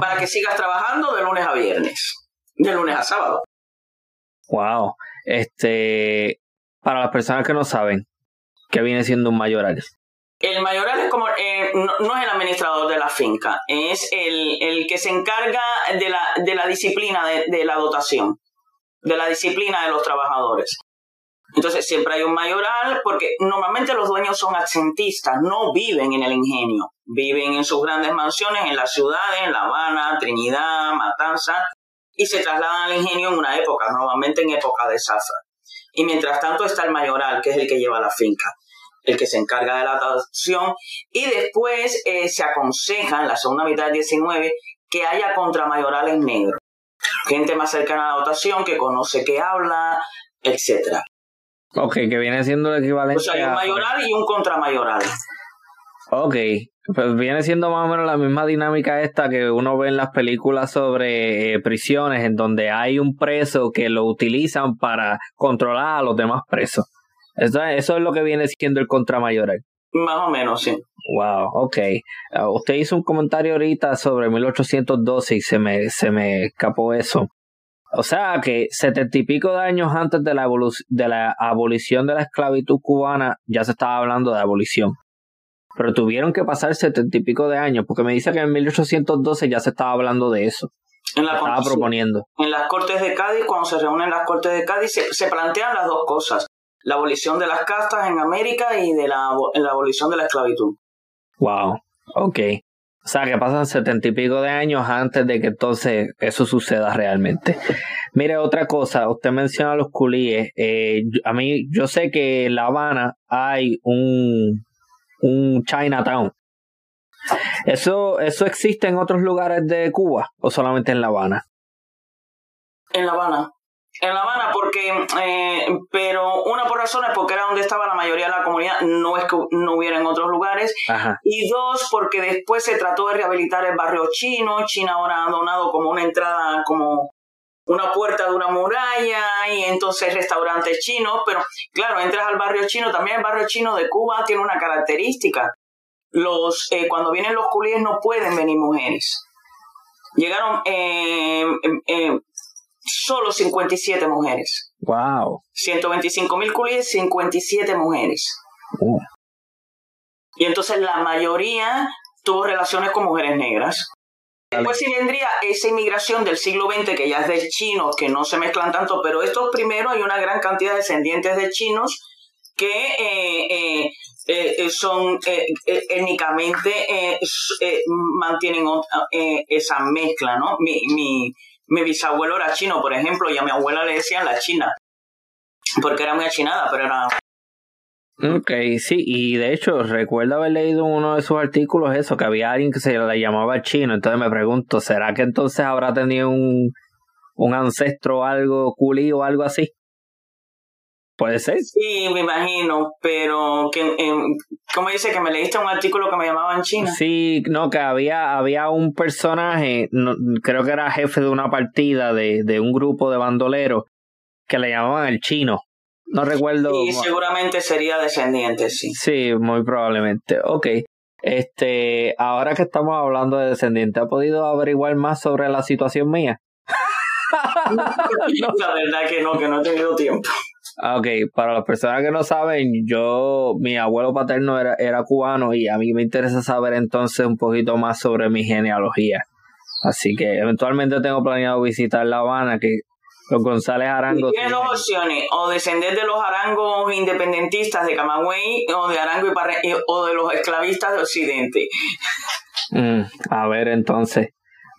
para que sigas trabajando de lunes a viernes. de lunes a sábado. Wow. Este, para las personas que no saben, ¿qué viene siendo un mayoral? El mayoral es como, eh, no, es el administrador de la finca, es el, el que se encarga de la, de la disciplina de, de, la dotación, de la disciplina de los trabajadores. Entonces siempre hay un mayoral porque normalmente los dueños son accentistas, no viven en el ingenio, viven en sus grandes mansiones en las ciudades, en La Habana, Trinidad, Matanza, y se trasladan al ingenio en una época, normalmente en época de zafra. Y mientras tanto está el mayoral, que es el que lleva la finca, el que se encarga de la adopción, y después eh, se aconseja en la segunda mitad del 19 que haya contramayorales negros, gente más cercana a la dotación, que conoce que habla, etcétera. Ok, que viene siendo el equivalente. O sea, hay un mayoral y un contramayoral. Ok, pues viene siendo más o menos la misma dinámica esta que uno ve en las películas sobre eh, prisiones, en donde hay un preso que lo utilizan para controlar a los demás presos. Eso, eso es lo que viene siendo el contramayoral. Más o menos, sí. Wow, ok. Uh, usted hizo un comentario ahorita sobre 1812 y se me, se me escapó eso. O sea que setenta y pico de años antes de la, de la abolición de la esclavitud cubana ya se estaba hablando de abolición pero tuvieron que pasar setenta y pico de años, porque me dice que en 1812 ya se estaba hablando de eso. En la estaba proponiendo. En las Cortes de Cádiz, cuando se reúnen las Cortes de Cádiz, se, plantean las dos cosas. La abolición de las castas en América y de la, la abolición de la esclavitud. Wow, ok. O sea, que pasan setenta y pico de años antes de que entonces eso suceda realmente. Mire, otra cosa, usted menciona los culíes. Eh, a mí, yo sé que en La Habana hay un, un Chinatown. ¿Eso, ¿Eso existe en otros lugares de Cuba o solamente en La Habana? En La Habana. En La Habana, porque, eh, pero una por razones, porque era donde estaba la mayoría de la comunidad, no es que no hubiera en otros lugares. Y dos, porque después se trató de rehabilitar el barrio chino. China ahora ha donado como una entrada, como una puerta de una muralla y entonces restaurantes chinos, pero claro, entras al barrio chino, también el barrio chino de Cuba tiene una característica. Los, eh, cuando vienen los culíes no pueden venir mujeres. Llegaron eh, eh, solo 57 mujeres. Wow. 125 mil culíes, 57 mujeres. Uh. Y entonces la mayoría tuvo relaciones con mujeres negras. Después sí vendría esa inmigración del siglo XX, que ya es de chinos, que no se mezclan tanto, pero estos primeros hay una gran cantidad de descendientes de chinos que eh, eh, eh, son étnicamente mantienen esa mezcla, ¿no? Mi, mi, mi bisabuelo era chino, por ejemplo, y a mi abuela le decían la china, porque era muy achinada, pero era Ok, sí, y de hecho recuerdo haber leído uno de sus artículos eso, que había alguien que se le llamaba chino, entonces me pregunto, ¿será que entonces habrá tenido un, un ancestro algo culí o algo así? ¿Puede ser? Sí, me imagino, pero que, eh, ¿cómo dice que me leíste un artículo que me llamaba en China? Sí, no, que había, había un personaje, creo que era jefe de una partida de, de un grupo de bandoleros, que le llamaban el chino. No recuerdo. Y seguramente sería descendiente, sí. Sí, muy probablemente. Ok. Este, ahora que estamos hablando de descendiente, ¿ha podido averiguar más sobre la situación mía? *laughs* *laughs* La verdad que no, que no he tenido tiempo. Ah, ok, para las personas que no saben, yo, mi abuelo paterno era, era cubano y a mí me interesa saber entonces un poquito más sobre mi genealogía. Así que eventualmente tengo planeado visitar La Habana, que los González Arango. Tienes dos opciones, o descender de los arangos independentistas de Camagüey, o de Arango y o de los esclavistas de Occidente. Mm, a ver, entonces.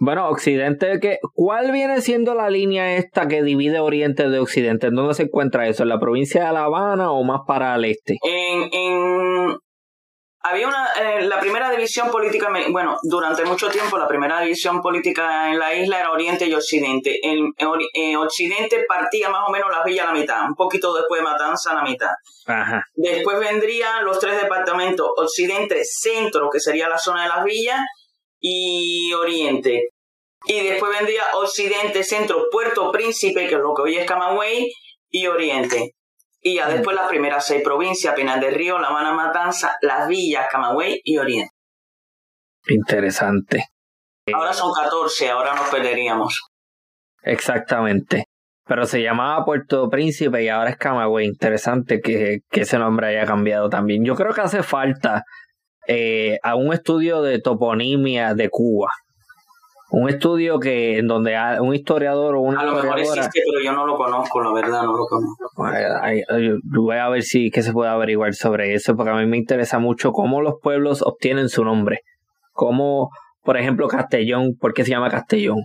Bueno, Occidente, ¿qué, ¿cuál viene siendo la línea esta que divide Oriente de Occidente? ¿En dónde se encuentra eso? ¿En la provincia de La Habana o más para el este? En, en había una, eh, la primera división política, bueno, durante mucho tiempo la primera división política en la isla era Oriente y Occidente. En, Occidente partía más o menos las villas a la mitad, un poquito después de Matanza a la mitad. Después vendrían los tres departamentos, Occidente, Centro, que sería la zona de las villas, y Oriente. Y después vendría Occidente, Centro, Puerto Príncipe, que es lo que hoy es Camagüey, y Oriente. Y ya después las primeras seis provincias, Penal del Río, La Habana Matanza, Las Villas, Camagüey y Oriente. Interesante. Ahora son 14, ahora nos perderíamos. Exactamente. Pero se llamaba Puerto Príncipe y ahora es Camagüey. Interesante que, que ese nombre haya cambiado también. Yo creo que hace falta eh, a un estudio de toponimia de Cuba. Un estudio que en donde un historiador o una a lo mejor existe, pero yo no lo conozco, la verdad, no lo conozco. Voy a ver si qué se puede averiguar sobre eso, porque a mí me interesa mucho cómo los pueblos obtienen su nombre. Cómo, por ejemplo, Castellón, ¿por qué se llama Castellón?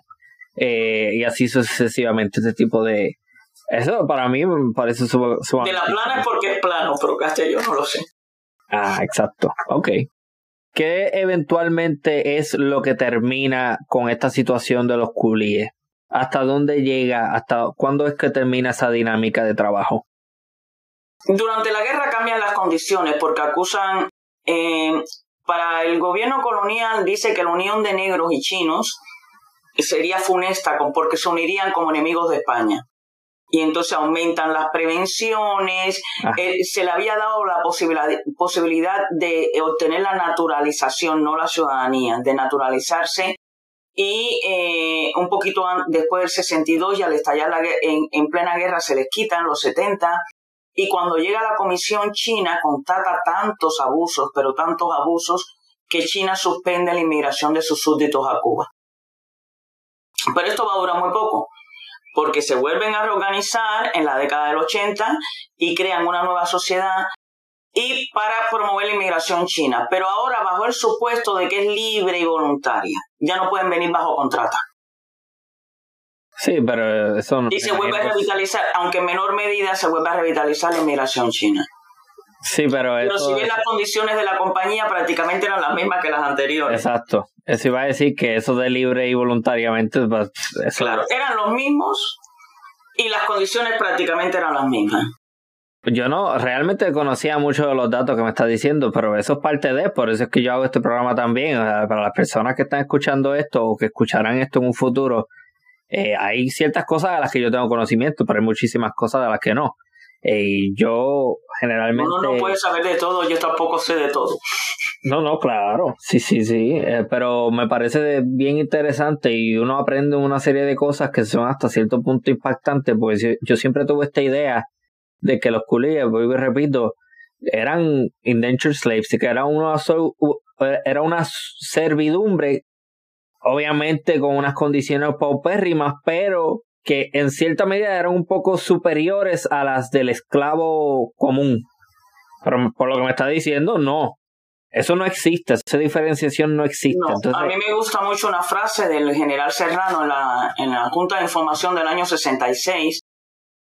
Eh, y así sucesivamente, este tipo de... Eso para mí me parece De la plana es porque es plano, pero Castellón no lo sé. Ah, exacto. Ok. ¿Qué eventualmente es lo que termina con esta situación de los culíes? ¿Hasta dónde llega? ¿Hasta cuándo es que termina esa dinámica de trabajo? Durante la guerra cambian las condiciones porque acusan, eh, para el gobierno colonial dice que la unión de negros y chinos sería funesta porque se unirían como enemigos de España y entonces aumentan las prevenciones. Eh, se le había dado la posibilidad, posibilidad de obtener la naturalización, no la ciudadanía, de naturalizarse. Y eh, un poquito después del 62, y al estallar la, en, en plena guerra, se les quitan los 70. Y cuando llega la Comisión China, constata tantos abusos, pero tantos abusos, que China suspende la inmigración de sus súbditos a Cuba. Pero esto va a durar muy poco porque se vuelven a reorganizar en la década del 80 y crean una nueva sociedad y para promover la inmigración china, pero ahora bajo el supuesto de que es libre y voluntaria. Ya no pueden venir bajo contrata. Sí, pero eso Y se vuelve a revitalizar, aunque en menor medida se vuelve a revitalizar la inmigración china. Sí, pero, pero si bien las condiciones de la compañía prácticamente eran las mismas que las anteriores. Exacto. Eso iba a decir que eso de libre y voluntariamente. Claro, eran los mismos y las condiciones prácticamente eran las mismas. Yo no realmente conocía mucho de los datos que me estás diciendo, pero eso es parte de, por eso es que yo hago este programa también. para las personas que están escuchando esto o que escucharán esto en un futuro, eh, hay ciertas cosas de las que yo tengo conocimiento, pero hay muchísimas cosas de las que no. Y yo generalmente... Uno no puede saber de todo, yo tampoco sé de todo. No, no, claro, sí, sí, sí, eh, pero me parece bien interesante y uno aprende una serie de cosas que son hasta cierto punto impactantes, porque yo, siempre tuve esta idea de que los culíes, voy y repito, eran indentured slaves, que era una, era una servidumbre, obviamente con unas condiciones paupérrimas, pero que en cierta medida eran un poco superiores a las del esclavo común. Pero por lo que me está diciendo, no. Eso no existe, esa diferenciación no existe. A mí me gusta mucho una frase del general Serrano en la, en la Junta de Información del año 66.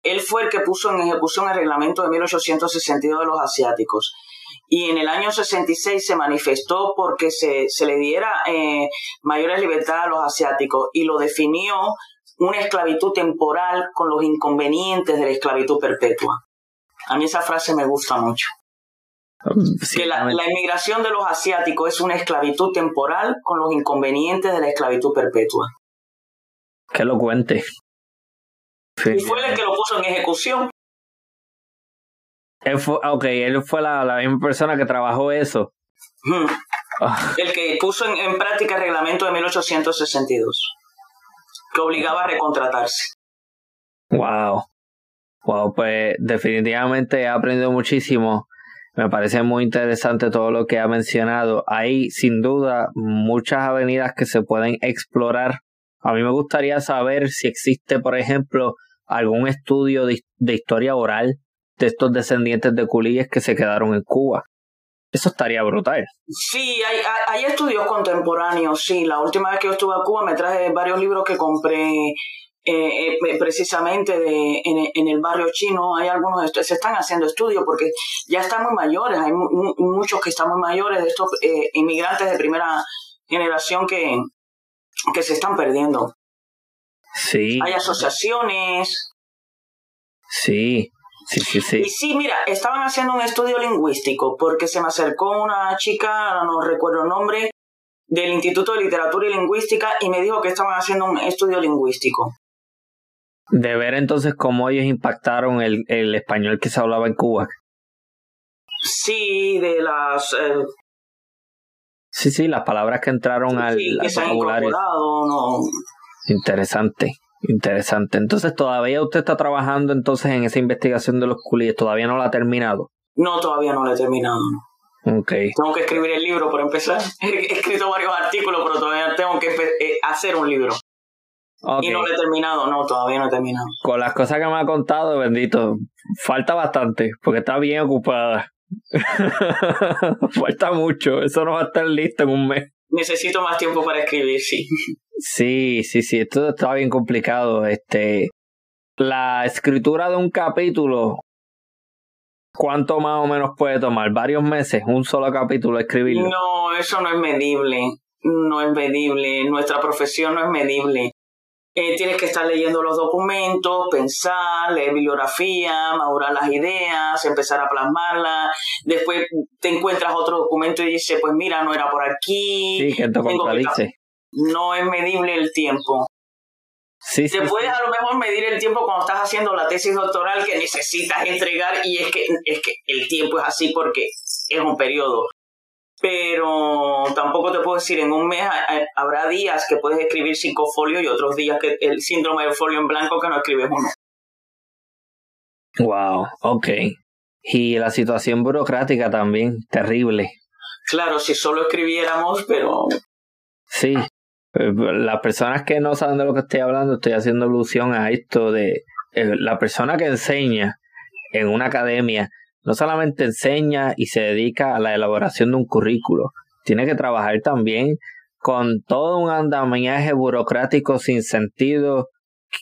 Él fue el que puso en ejecución el reglamento de 1862 de los asiáticos. Y en el año 66 se manifestó porque se, se le diera eh, mayores libertades a los asiáticos y lo definió una esclavitud temporal con los inconvenientes de la esclavitud perpetua. A mí esa frase me gusta mucho. que la, inmigración de los asiáticos es una esclavitud temporal con los inconvenientes de la esclavitud perpetua. Que lo cuente. Y fue el que lo puso en ejecución. Él fue, ok, él fue la, misma persona que trabajó eso. Ah. El que puso en, en práctica el reglamento de 1862 que obligaba a recontratarse. Wow. Wow, pues definitivamente he aprendido muchísimo. Me parece muy interesante todo lo que ha mencionado. Hay sin duda muchas avenidas que se pueden explorar. A mí me gustaría saber si existe, por ejemplo, algún estudio de, historia oral de estos descendientes de culíes que se quedaron en Cuba. Eso estaría brutal. Sí, hay, hay, estudios contemporáneos, sí. La última vez que yo estuve a Cuba me traje varios libros que compré eh, eh, precisamente de, en, el barrio chino. Hay algunos, se están haciendo estudios porque ya están muy mayores. Hay muchos que están muy mayores de estos eh, inmigrantes de primera generación que, que se están perdiendo. Sí. Hay asociaciones. Sí, Sí, sí, sí. Y sí, mira, estaban haciendo un estudio lingüístico porque se me acercó una chica, no recuerdo el nombre, del Instituto de Literatura y Lingüística y me dijo que estaban haciendo un estudio lingüístico. De ver entonces cómo ellos impactaron el, el español que se hablaba en Cuba. Sí, de las... Eh, sí, sí, las palabras que entraron al, sí, que se han incorporado, no. Interesante. Interesante. Entonces, ¿todavía usted está trabajando entonces en esa investigación de los culillos? ¿Todavía no la ha terminado? No, todavía no la he terminado. Okay. Tengo que escribir el libro por empezar. *laughs* He escrito varios artículos, pero todavía tengo que eh, hacer un libro. Y no lo he terminado, no, todavía no he terminado. Con las cosas que me ha contado, bendito, falta bastante, porque está bien ocupada. *laughs* falta mucho, eso no va a estar listo en un mes. Necesito más tiempo para escribir, sí. Sí, sí, sí, esto está bien complicado. Este, la escritura de un capítulo, ¿cuánto más o menos puede tomar? ¿Varios meses? ¿Un solo capítulo escribirlo? No, eso no es medible. No es medible. Nuestra profesión no es medible. Eh, tienes que estar leyendo los documentos, pensar, leer bibliografía, madurar las ideas, empezar a plasmarlas. Después te encuentras otro documento y dices, pues mira, no era por aquí. Sí, que te contradice. No es medible el tiempo. Sí, te puedes a lo mejor medir el tiempo cuando estás haciendo la tesis doctoral que necesitas entregar y es que, es que el tiempo es así porque es un periodo pero tampoco te puedo decir, en un mes habrá días que puedes escribir cinco folios y otros días que el síndrome del folio en blanco que no escribes uno. Wow, ok. Y la situación burocrática también, terrible. Claro, si solo escribiéramos, pero... Sí, eh, las personas que no saben de lo que estoy hablando, estoy haciendo alusión a esto de eh, la persona que enseña en una academia no solamente enseña y se dedica a la elaboración de un currículo, tiene que trabajar también con todo un andamiaje burocrático sin sentido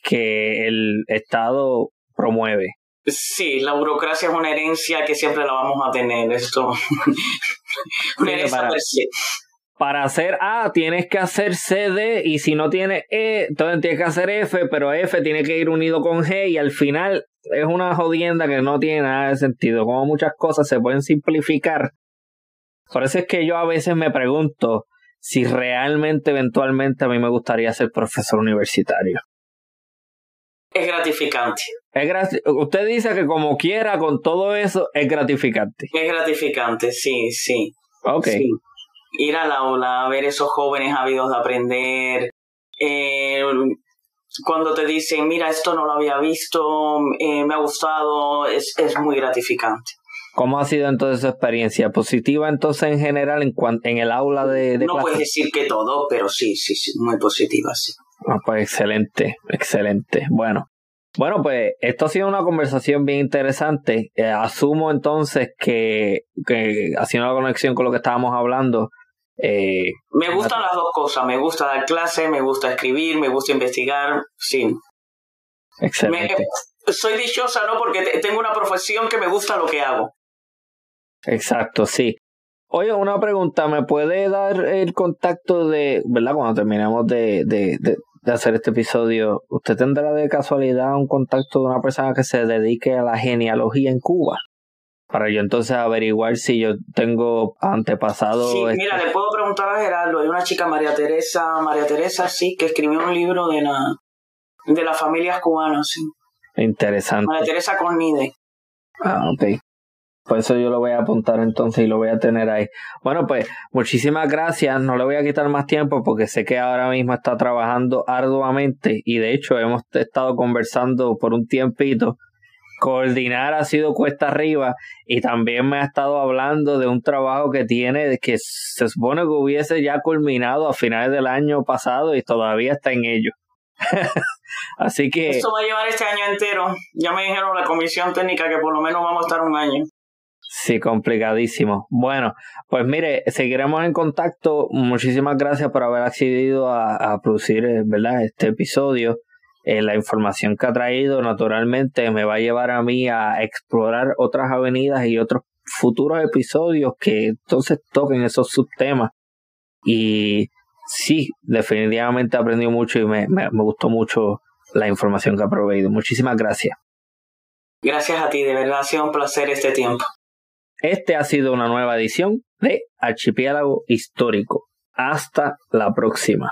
que el Estado promueve. Sí, la burocracia es una herencia que siempre la vamos a tener. Esto. *laughs* una herencia para, para hacer A tienes que hacer CD y si no tienes E, entonces tienes que hacer F, pero F tiene que ir unido con G y al final es una jodienda que no tiene nada de sentido. Como muchas cosas se pueden simplificar. Por eso es que yo a veces me pregunto si realmente eventualmente a mí me gustaría ser profesor universitario. Es gratificante. Es Usted dice que como quiera, con todo eso, es gratificante. Es gratificante, sí, sí. Ok. Ir al aula, ver esos jóvenes ávidos de aprender, eh, cuando te dicen, mira, esto no lo había visto, eh, me ha gustado, es, es muy gratificante. ¿Cómo ha sido entonces su experiencia? ¿Positiva entonces en general en, en el aula de, No puedes decir que todo, pero sí, sí, sí, muy positiva, sí. Ah, pues excelente, excelente. Bueno, bueno, pues esto ha sido una conversación bien interesante. Eh, asumo entonces que, que haciendo la conexión con lo que estábamos hablando, eh, me gustan las dos cosas, me gusta dar clase, me gusta escribir, me gusta investigar, sí. Excelente. soy dichosa, ¿no? Porque tengo una profesión que me gusta lo que hago. Exacto, sí. Oye, una pregunta, ¿me puede dar el contacto de, verdad, cuando terminemos de, de, de hacer este episodio, ¿usted tendrá de casualidad un contacto de una persona que se dedique a la genealogía en Cuba? Para yo entonces averiguar si yo tengo antepasado. Sí, mira, le puedo preguntar a Gerardo. Hay una chica, María Teresa, María Teresa, sí, que escribió un libro de la de las familias cubanas, sí. Interesante. María Teresa Cornide. Ah, ok. Por eso yo lo voy a apuntar entonces y lo voy a tener ahí. Bueno, pues muchísimas gracias. No le voy a quitar más tiempo porque sé que ahora mismo está trabajando arduamente y de hecho hemos estado conversando por un tiempito coordinar ha sido cuesta arriba y también me ha estado hablando de un trabajo que tiene que se supone que hubiese ya culminado a finales del año pasado y todavía está en ello. *laughs* Así que... Esto va a llevar este año entero. Ya me dijeron la comisión técnica que por lo menos vamos a estar un año. Sí, complicadísimo. Bueno, pues mire, seguiremos en contacto. Muchísimas gracias por haber accedido a, a producir, eh, ¿verdad? Este episodio. Eh, la información que ha traído naturalmente me va a llevar a mí a explorar otras avenidas y otros futuros episodios que entonces toquen esos subtemas. Y sí, definitivamente he aprendido mucho y me, me, me gustó mucho la información que ha proveído. Muchísimas gracias. Gracias a ti, de verdad ha sido un placer este tiempo. Este ha sido una nueva edición de Archipiélago Histórico. Hasta la próxima.